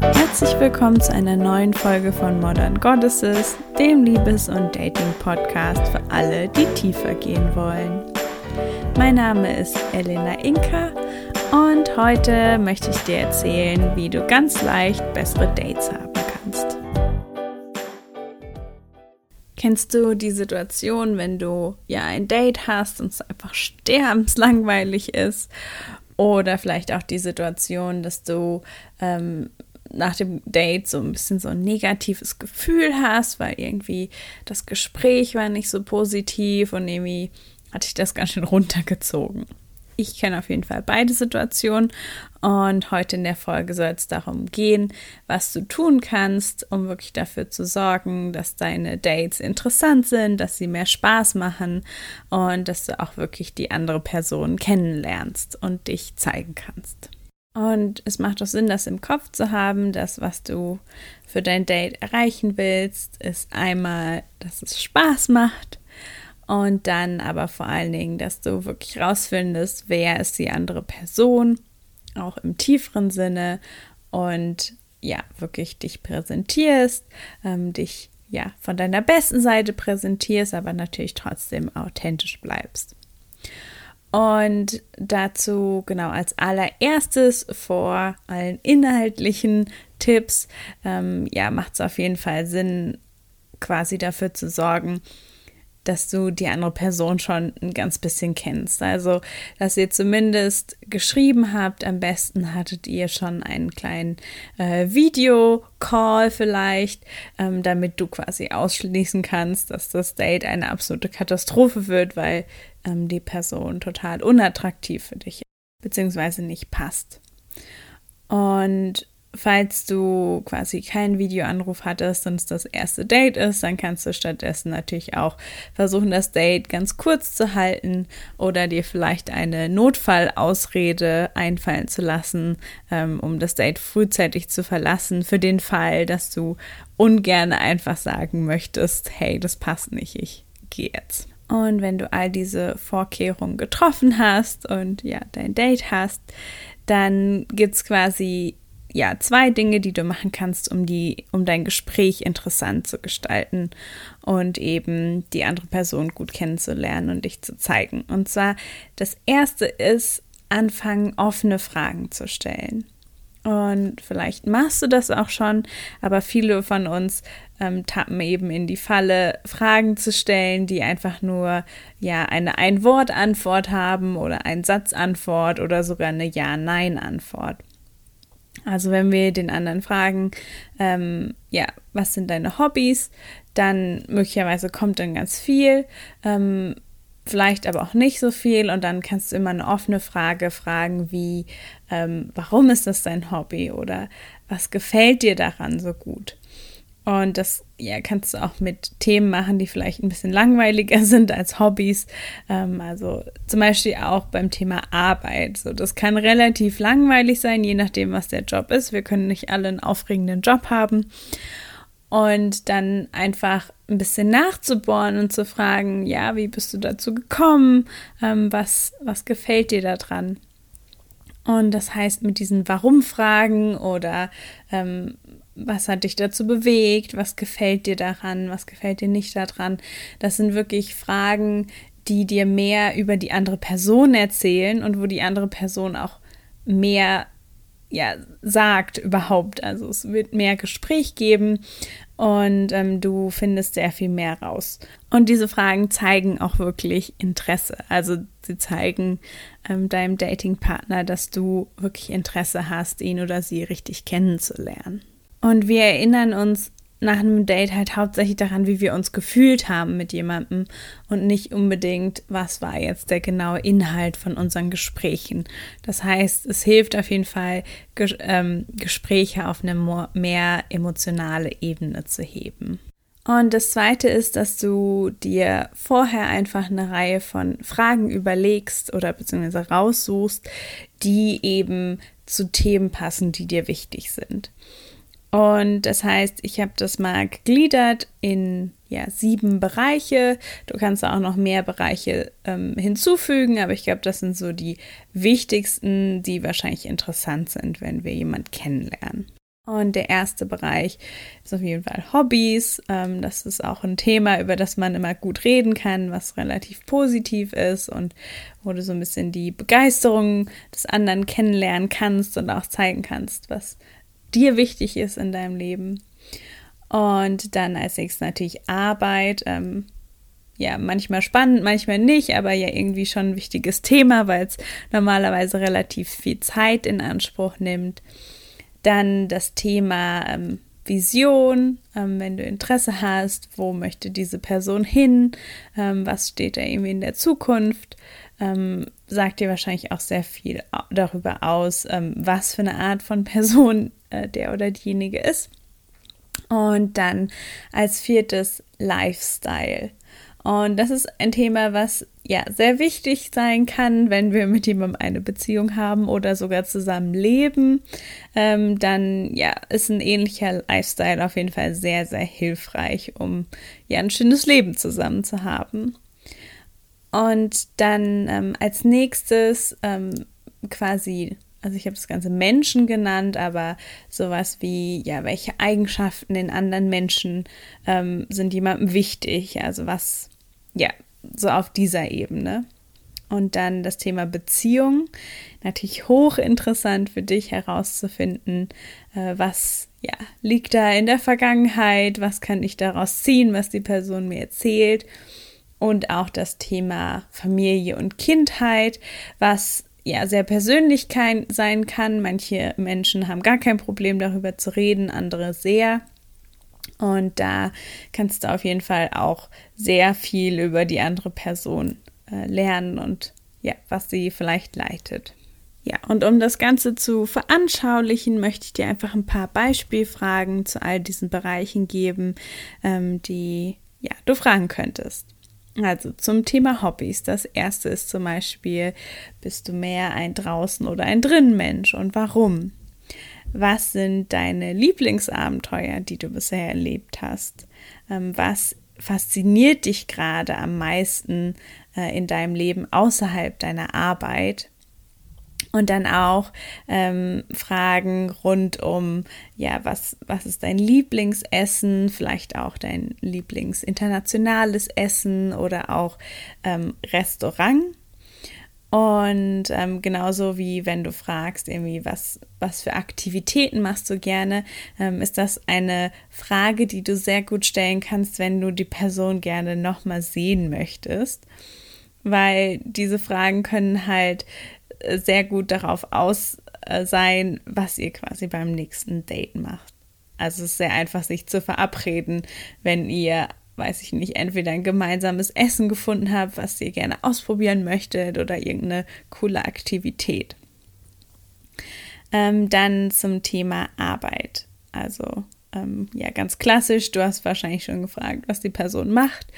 Herzlich willkommen zu einer neuen Folge von Modern Goddesses, dem Liebes- und Dating-Podcast für alle, die tiefer gehen wollen. Mein Name ist Elena Inka und heute möchte ich dir erzählen, wie du ganz leicht bessere Dates haben Kennst du die Situation, wenn du ja ein Date hast und es einfach sterbenslangweilig ist? Oder vielleicht auch die Situation, dass du ähm, nach dem Date so ein bisschen so ein negatives Gefühl hast, weil irgendwie das Gespräch war nicht so positiv und irgendwie hatte ich das ganz schön runtergezogen. Ich kenne auf jeden Fall beide Situationen und heute in der Folge soll es darum gehen, was du tun kannst, um wirklich dafür zu sorgen, dass deine Dates interessant sind, dass sie mehr Spaß machen und dass du auch wirklich die andere Person kennenlernst und dich zeigen kannst. Und es macht auch Sinn, das im Kopf zu haben, dass was du für dein Date erreichen willst, ist einmal, dass es Spaß macht und dann aber vor allen Dingen, dass du wirklich rausfindest, wer ist die andere Person, auch im tieferen Sinne und ja, wirklich dich präsentierst, ähm, dich ja von deiner besten Seite präsentierst, aber natürlich trotzdem authentisch bleibst. Und dazu genau als allererstes vor allen inhaltlichen Tipps, ähm, ja, macht es auf jeden Fall Sinn, quasi dafür zu sorgen, dass du die andere Person schon ein ganz bisschen kennst. Also, dass ihr zumindest geschrieben habt, am besten hattet ihr schon einen kleinen äh, Video-Call vielleicht, ähm, damit du quasi ausschließen kannst, dass das Date eine absolute Katastrophe wird, weil ähm, die Person total unattraktiv für dich ist, beziehungsweise nicht passt. Und falls du quasi keinen Videoanruf hattest und es das erste Date ist, dann kannst du stattdessen natürlich auch versuchen, das Date ganz kurz zu halten oder dir vielleicht eine Notfallausrede einfallen zu lassen, ähm, um das Date frühzeitig zu verlassen, für den Fall, dass du ungern einfach sagen möchtest, hey, das passt nicht, ich gehe jetzt. Und wenn du all diese Vorkehrungen getroffen hast und ja, dein Date hast, dann gibt es quasi ja zwei Dinge, die du machen kannst, um die, um dein Gespräch interessant zu gestalten und eben die andere Person gut kennenzulernen und dich zu zeigen. Und zwar das erste ist, anfangen, offene Fragen zu stellen. Und vielleicht machst du das auch schon, aber viele von uns ähm, tappen eben in die Falle, Fragen zu stellen, die einfach nur ja eine Ein-Wort-Antwort haben oder ein Satz-Antwort oder sogar eine Ja-Nein-Antwort. Also wenn wir den anderen fragen, ähm, ja, was sind deine Hobbys, dann möglicherweise kommt dann ganz viel. Ähm, vielleicht aber auch nicht so viel und dann kannst du immer eine offene Frage fragen wie, ähm, warum ist das dein Hobby oder was gefällt dir daran so gut? Und das ja, kannst du auch mit Themen machen, die vielleicht ein bisschen langweiliger sind als Hobbys. Ähm, also zum Beispiel auch beim Thema Arbeit. So, das kann relativ langweilig sein, je nachdem, was der Job ist. Wir können nicht alle einen aufregenden Job haben und dann einfach ein bisschen nachzubohren und zu fragen, ja, wie bist du dazu gekommen? Ähm, was, was gefällt dir daran? Und das heißt, mit diesen Warum-Fragen oder ähm, was hat dich dazu bewegt? Was gefällt dir daran? Was gefällt dir nicht daran? Das sind wirklich Fragen, die dir mehr über die andere Person erzählen und wo die andere Person auch mehr ja, sagt überhaupt. Also es wird mehr Gespräch geben und ähm, du findest sehr viel mehr raus. Und diese Fragen zeigen auch wirklich Interesse. Also sie zeigen ähm, deinem Datingpartner, dass du wirklich Interesse hast, ihn oder sie richtig kennenzulernen. Und wir erinnern uns nach einem Date halt hauptsächlich daran, wie wir uns gefühlt haben mit jemandem und nicht unbedingt, was war jetzt der genaue Inhalt von unseren Gesprächen. Das heißt, es hilft auf jeden Fall, Ges ähm, Gespräche auf eine mehr emotionale Ebene zu heben. Und das Zweite ist, dass du dir vorher einfach eine Reihe von Fragen überlegst oder beziehungsweise raussuchst, die eben zu Themen passen, die dir wichtig sind. Und das heißt, ich habe das mal gegliedert in ja, sieben Bereiche. Du kannst auch noch mehr Bereiche ähm, hinzufügen, aber ich glaube, das sind so die wichtigsten, die wahrscheinlich interessant sind, wenn wir jemanden kennenlernen. Und der erste Bereich ist auf jeden Fall Hobbys. Ähm, das ist auch ein Thema, über das man immer gut reden kann, was relativ positiv ist und wo du so ein bisschen die Begeisterung des anderen kennenlernen kannst und auch zeigen kannst, was dir wichtig ist in deinem Leben. Und dann als nächstes natürlich Arbeit. Ähm, ja, manchmal spannend, manchmal nicht, aber ja irgendwie schon ein wichtiges Thema, weil es normalerweise relativ viel Zeit in Anspruch nimmt. Dann das Thema ähm, Vision, ähm, wenn du Interesse hast, wo möchte diese Person hin, ähm, was steht da irgendwie in der Zukunft, ähm, sagt dir wahrscheinlich auch sehr viel darüber aus, ähm, was für eine Art von Person äh, der oder diejenige ist. Und dann als viertes Lifestyle. Und das ist ein Thema, was ja sehr wichtig sein kann, wenn wir mit jemandem eine Beziehung haben oder sogar zusammen leben. Ähm, dann ja, ist ein ähnlicher Lifestyle auf jeden Fall sehr, sehr hilfreich, um ja ein schönes Leben zusammen zu haben. Und dann ähm, als nächstes ähm, quasi also ich habe das Ganze Menschen genannt, aber sowas wie, ja, welche Eigenschaften in anderen Menschen ähm, sind jemandem wichtig? Also was, ja, so auf dieser Ebene. Und dann das Thema Beziehung. Natürlich hochinteressant für dich herauszufinden, äh, was ja, liegt da in der Vergangenheit, was kann ich daraus ziehen, was die Person mir erzählt. Und auch das Thema Familie und Kindheit, was ja sehr persönlich sein kann. Manche Menschen haben gar kein Problem darüber zu reden, andere sehr. Und da kannst du auf jeden Fall auch sehr viel über die andere Person äh, lernen und ja, was sie vielleicht leitet. Ja, und um das Ganze zu veranschaulichen, möchte ich dir einfach ein paar Beispielfragen zu all diesen Bereichen geben, ähm, die ja, du fragen könntest. Also zum Thema Hobbys. Das erste ist zum Beispiel, bist du mehr ein draußen oder ein drinnen Mensch und warum? Was sind deine Lieblingsabenteuer, die du bisher erlebt hast? Ähm, was fasziniert dich gerade am meisten äh, in deinem Leben außerhalb deiner Arbeit? Und dann auch ähm, Fragen rund um, ja, was, was ist dein Lieblingsessen, vielleicht auch dein Lieblingsinternationales Essen oder auch ähm, Restaurant. Und ähm, genauso wie wenn du fragst, irgendwie, was, was für Aktivitäten machst du gerne, ähm, ist das eine Frage, die du sehr gut stellen kannst, wenn du die Person gerne nochmal sehen möchtest. Weil diese Fragen können halt sehr gut darauf aus äh, sein, was ihr quasi beim nächsten Date macht. Also es ist sehr einfach, sich zu verabreden, wenn ihr, weiß ich nicht, entweder ein gemeinsames Essen gefunden habt, was ihr gerne ausprobieren möchtet oder irgendeine coole Aktivität. Ähm, dann zum Thema Arbeit. Also ähm, ja, ganz klassisch. Du hast wahrscheinlich schon gefragt, was die Person macht.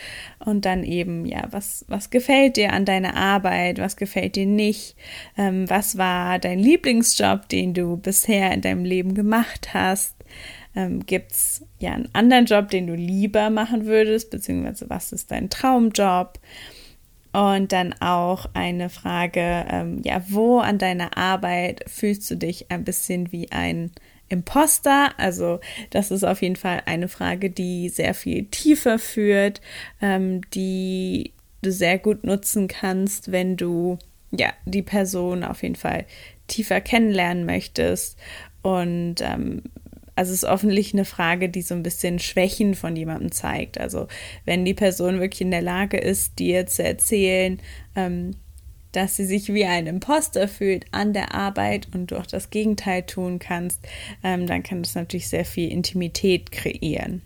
Und dann eben, ja, was, was gefällt dir an deiner Arbeit? Was gefällt dir nicht? Ähm, was war dein Lieblingsjob, den du bisher in deinem Leben gemacht hast? Ähm, Gibt es ja einen anderen Job, den du lieber machen würdest? Beziehungsweise, was ist dein Traumjob? Und dann auch eine Frage, ähm, ja, wo an deiner Arbeit fühlst du dich ein bisschen wie ein Imposter? Also das ist auf jeden Fall eine Frage, die sehr viel tiefer führt, ähm, die du sehr gut nutzen kannst, wenn du ja die Person auf jeden Fall tiefer kennenlernen möchtest. Und ähm, also es ist offensichtlich eine Frage, die so ein bisschen Schwächen von jemandem zeigt. Also wenn die Person wirklich in der Lage ist, dir zu erzählen, ähm, dass sie sich wie ein Imposter fühlt an der Arbeit und du auch das Gegenteil tun kannst, ähm, dann kann das natürlich sehr viel Intimität kreieren.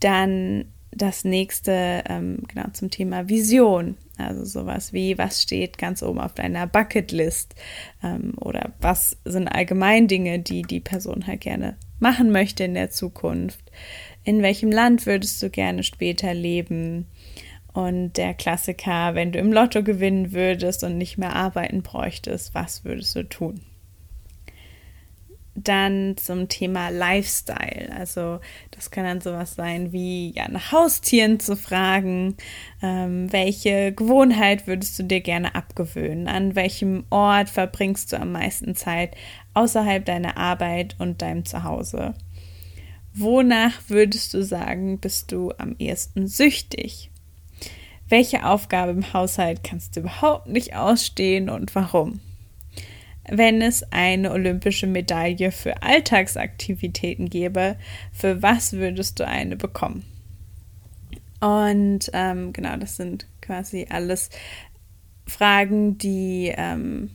Dann das nächste, ähm, genau zum Thema Vision. Also sowas wie, was steht ganz oben auf deiner Bucketlist ähm, oder was sind allgemein Dinge, die die Person halt gerne machen möchte in der Zukunft. In welchem Land würdest du gerne später leben? Und der Klassiker, wenn du im Lotto gewinnen würdest und nicht mehr arbeiten bräuchtest, was würdest du tun? dann zum Thema Lifestyle. Also das kann dann sowas sein wie ja nach Haustieren zu fragen, ähm, welche Gewohnheit würdest du dir gerne abgewöhnen, an welchem Ort verbringst du am meisten Zeit außerhalb deiner Arbeit und deinem Zuhause. Wonach würdest du sagen, bist du am ehesten süchtig? Welche Aufgabe im Haushalt kannst du überhaupt nicht ausstehen und warum? wenn es eine olympische Medaille für Alltagsaktivitäten gäbe, für was würdest du eine bekommen? Und ähm, genau, das sind quasi alles Fragen, die, ähm,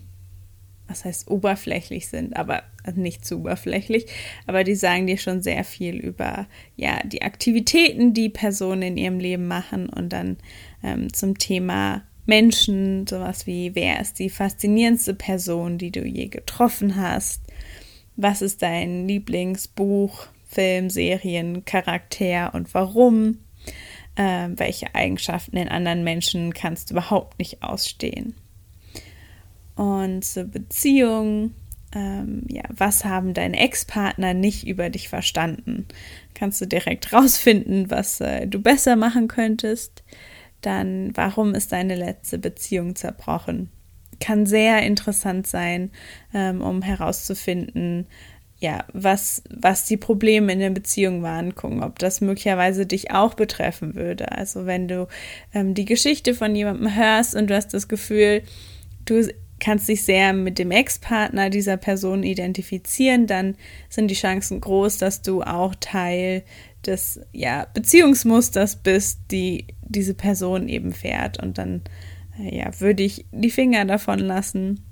was heißt oberflächlich sind, aber nicht zu oberflächlich, aber die sagen dir schon sehr viel über ja die Aktivitäten, die Personen in ihrem Leben machen und dann ähm, zum Thema Menschen, sowas wie, wer ist die faszinierendste Person, die du je getroffen hast? Was ist dein Lieblingsbuch, Film, Serien, Charakter und warum? Äh, welche Eigenschaften in anderen Menschen kannst du überhaupt nicht ausstehen? Und zur Beziehung, ähm, ja, was haben deine Ex-Partner nicht über dich verstanden? Kannst du direkt rausfinden, was äh, du besser machen könntest? Dann warum ist deine letzte Beziehung zerbrochen? Kann sehr interessant sein, ähm, um herauszufinden, ja, was, was die Probleme in der Beziehung waren, gucken, ob das möglicherweise dich auch betreffen würde. Also wenn du ähm, die Geschichte von jemandem hörst und du hast das Gefühl, du kannst dich sehr mit dem Ex-Partner dieser Person identifizieren, dann sind die Chancen groß, dass du auch Teil des ja, Beziehungsmusters bist, die diese Person eben fährt. Und dann äh, ja, würde ich die Finger davon lassen.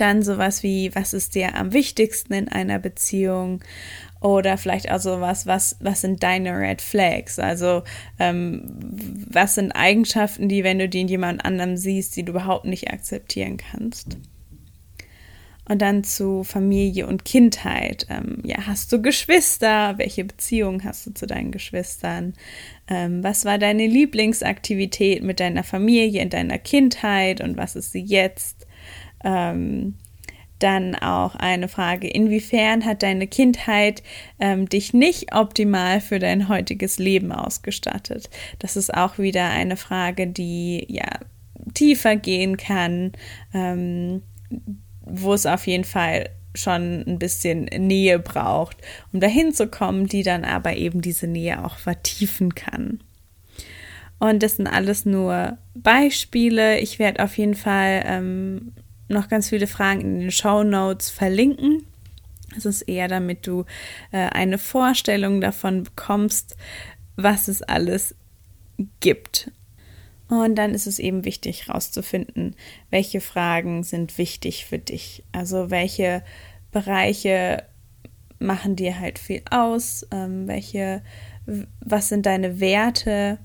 Dann sowas wie, was ist dir am wichtigsten in einer Beziehung? Oder vielleicht auch sowas, was, was sind deine Red Flags? Also, ähm, was sind Eigenschaften, die, wenn du die in jemand anderem siehst, die du überhaupt nicht akzeptieren kannst? Und dann zu Familie und Kindheit. Ähm, ja, hast du Geschwister? Welche Beziehung hast du zu deinen Geschwistern? Ähm, was war deine Lieblingsaktivität mit deiner Familie in deiner Kindheit und was ist sie jetzt? Ähm, dann auch eine Frage, inwiefern hat deine Kindheit ähm, dich nicht optimal für dein heutiges Leben ausgestattet? Das ist auch wieder eine Frage, die ja tiefer gehen kann, ähm, wo es auf jeden Fall schon ein bisschen Nähe braucht, um dahin zu kommen, die dann aber eben diese Nähe auch vertiefen kann. Und das sind alles nur Beispiele. Ich werde auf jeden Fall ähm, noch ganz viele Fragen in den Show Notes verlinken. Es ist eher, damit du äh, eine Vorstellung davon bekommst, was es alles gibt. Und dann ist es eben wichtig herauszufinden, welche Fragen sind wichtig für dich. Also welche Bereiche machen dir halt viel aus, ähm, welche, was sind deine Werte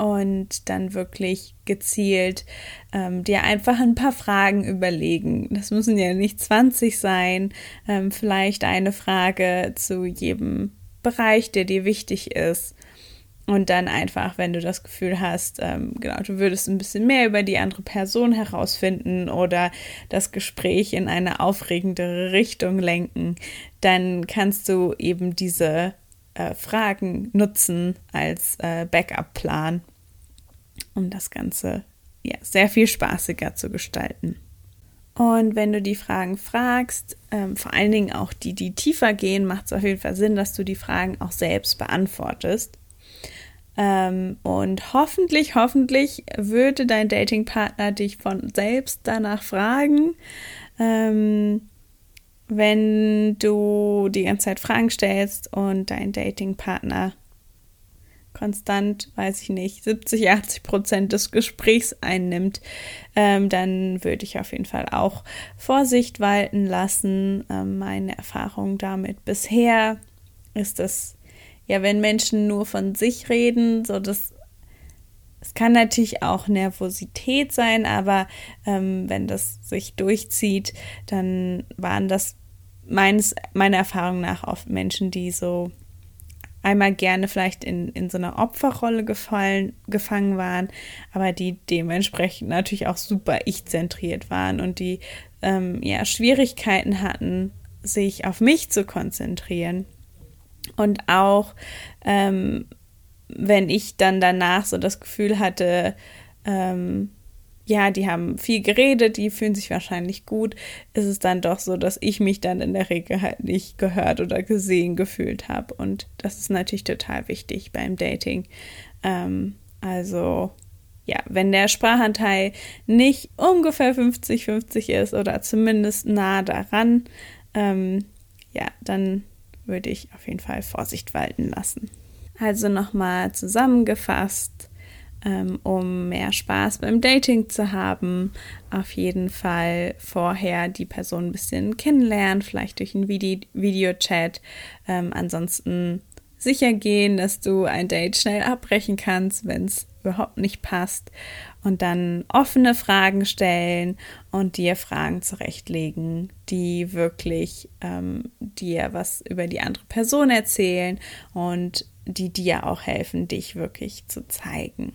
und dann wirklich gezielt ähm, dir einfach ein paar Fragen überlegen. Das müssen ja nicht 20 sein, ähm, vielleicht eine Frage zu jedem Bereich, der dir wichtig ist. Und dann einfach, wenn du das Gefühl hast, ähm, genau, du würdest ein bisschen mehr über die andere Person herausfinden oder das Gespräch in eine aufregendere Richtung lenken, dann kannst du eben diese äh, Fragen nutzen als äh, Backup-Plan, um das Ganze ja, sehr viel spaßiger zu gestalten. Und wenn du die Fragen fragst, ähm, vor allen Dingen auch die, die tiefer gehen, macht es auf jeden Fall Sinn, dass du die Fragen auch selbst beantwortest. Ähm, und hoffentlich, hoffentlich würde dein Datingpartner dich von selbst danach fragen. Ähm, wenn du die ganze Zeit Fragen stellst und dein Datingpartner konstant, weiß ich nicht, 70, 80 Prozent des Gesprächs einnimmt, ähm, dann würde ich auf jeden Fall auch Vorsicht walten lassen. Ähm, meine Erfahrung damit bisher ist es ja, wenn Menschen nur von sich reden, so das es kann natürlich auch Nervosität sein, aber ähm, wenn das sich durchzieht, dann waren das meines, meiner Erfahrung nach oft Menschen, die so einmal gerne vielleicht in, in so einer Opferrolle gefallen, gefangen waren, aber die dementsprechend natürlich auch super ich-zentriert waren und die ähm, ja Schwierigkeiten hatten, sich auf mich zu konzentrieren. Und auch ähm, wenn ich dann danach so das Gefühl hatte, ähm, ja, die haben viel geredet, die fühlen sich wahrscheinlich gut, ist es dann doch so, dass ich mich dann in der Regel halt nicht gehört oder gesehen gefühlt habe. Und das ist natürlich total wichtig beim Dating. Ähm, also ja, wenn der Sprachanteil nicht ungefähr 50-50 ist oder zumindest nah daran, ähm, ja, dann würde ich auf jeden Fall Vorsicht walten lassen. Also nochmal zusammengefasst, um mehr Spaß beim Dating zu haben. Auf jeden Fall vorher die Person ein bisschen kennenlernen, vielleicht durch einen Vide Videochat. Ähm, ansonsten sicher gehen, dass du ein Date schnell abbrechen kannst, wenn es überhaupt nicht passt. Und dann offene Fragen stellen und dir Fragen zurechtlegen, die wirklich ähm, dir was über die andere Person erzählen und die dir auch helfen, dich wirklich zu zeigen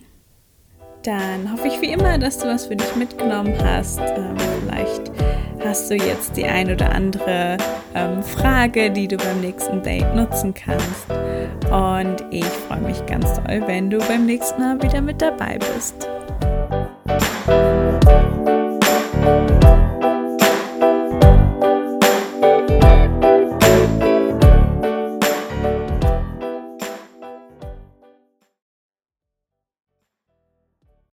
dann hoffe ich wie immer, dass du was für dich mitgenommen hast. Ähm, vielleicht hast du jetzt die ein oder andere ähm, Frage, die du beim nächsten Date nutzen kannst. Und ich freue mich ganz doll, wenn du beim nächsten Mal wieder mit dabei bist.